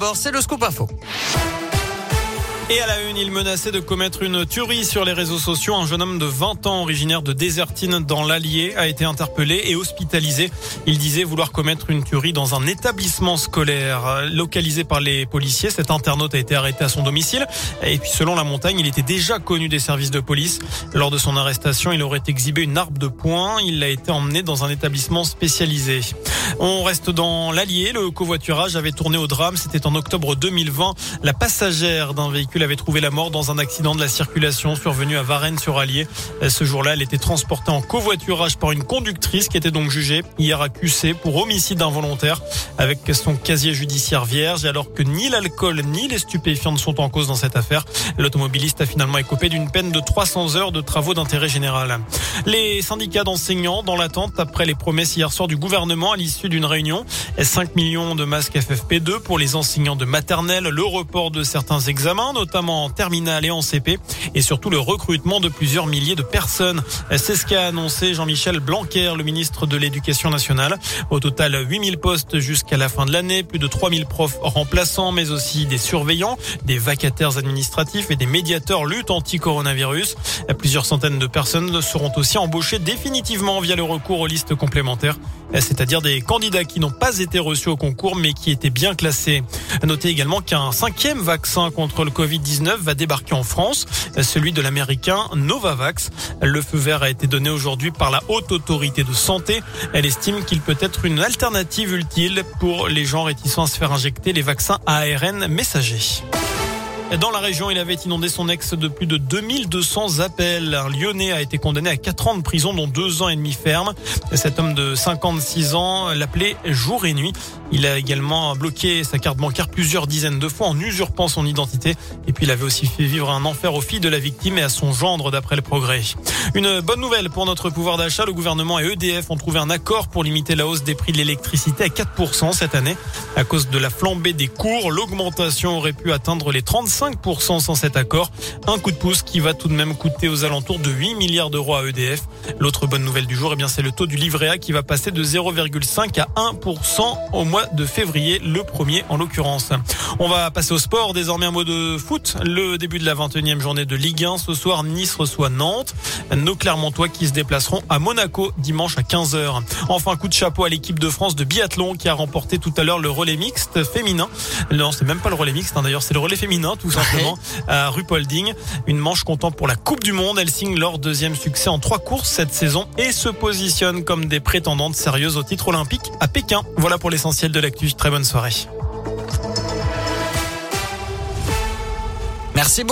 d'abord, c'est le scoop info. Et à la une, il menaçait de commettre une tuerie sur les réseaux sociaux. Un jeune homme de 20 ans, originaire de Désertine dans l'Allier, a été interpellé et hospitalisé. Il disait vouloir commettre une tuerie dans un établissement scolaire. Localisé par les policiers, cet internaute a été arrêté à son domicile. Et puis, selon la montagne, il était déjà connu des services de police. Lors de son arrestation, il aurait exhibé une arme de poing. Il a été emmené dans un établissement spécialisé. On reste dans l'Allier. Le covoiturage avait tourné au drame. C'était en octobre 2020. La passagère d'un véhicule avait trouvé la mort dans un accident de la circulation survenu à Varennes-sur-Allier. Ce jour-là, elle était transportée en covoiturage par une conductrice qui était donc jugée hier accusée pour homicide involontaire avec son casier judiciaire vierge alors que ni l'alcool ni les stupéfiants ne sont en cause dans cette affaire. L'automobiliste a finalement écopé d'une peine de 300 heures de travaux d'intérêt général. Les syndicats d'enseignants dans l'attente après les promesses hier soir du gouvernement à l'issue d'une réunion. 5 millions de masques FFP2 pour les enseignants de maternelle, le report de certains examens, notamment en terminale et en CP, et surtout le recrutement de plusieurs milliers de personnes. C'est ce qu'a annoncé Jean-Michel Blanquer, le ministre de l'Éducation nationale. Au total, 8000 postes jusqu'à la fin de l'année, plus de 3000 profs remplaçants, mais aussi des surveillants, des vacataires administratifs et des médiateurs lutte anti-coronavirus. Plusieurs centaines de personnes seront aussi embauchées définitivement via le recours aux listes complémentaires c'est-à-dire des candidats qui n'ont pas été reçus au concours mais qui étaient bien classés. Notez également qu'un cinquième vaccin contre le Covid-19 va débarquer en France, celui de l'américain Novavax. Le feu vert a été donné aujourd'hui par la haute autorité de santé. Elle estime qu'il peut être une alternative utile pour les gens réticents à se faire injecter les vaccins ARN messagers. Dans la région, il avait inondé son ex de plus de 2200 appels. Un Lyonnais a été condamné à 4 ans de prison, dont 2 ans et demi ferme. Cet homme de 56 ans l'appelait jour et nuit. Il a également bloqué sa carte bancaire plusieurs dizaines de fois en usurpant son identité. Et puis il avait aussi fait vivre un enfer aux filles de la victime et à son gendre d'après le progrès. Une bonne nouvelle pour notre pouvoir d'achat. Le gouvernement et EDF ont trouvé un accord pour limiter la hausse des prix de l'électricité à 4% cette année. À cause de la flambée des cours, l'augmentation aurait pu atteindre les 35 5% sans cet accord. Un coup de pouce qui va tout de même coûter aux alentours de 8 milliards d'euros à EDF. L'autre bonne nouvelle du jour, eh bien, c'est le taux du livret A qui va passer de 0,5 à 1% au mois de février, le premier en l'occurrence. On va passer au sport. Désormais un mot de foot. Le début de la 21e journée de Ligue 1. Ce soir, Nice reçoit Nantes. Nos Clermontois qui se déplaceront à Monaco dimanche à 15h. Enfin, coup de chapeau à l'équipe de France de biathlon qui a remporté tout à l'heure le relais mixte féminin. Non, c'est même pas le relais mixte, hein, d'ailleurs, c'est le relais féminin, tout simplement, à Rupolding. Une manche comptant pour la Coupe du Monde. Elles signent leur deuxième succès en trois courses cette saison et se positionnent comme des prétendantes sérieuses au titre olympique à Pékin. Voilà pour l'essentiel de l'actu. Très bonne soirée. Merci beaucoup.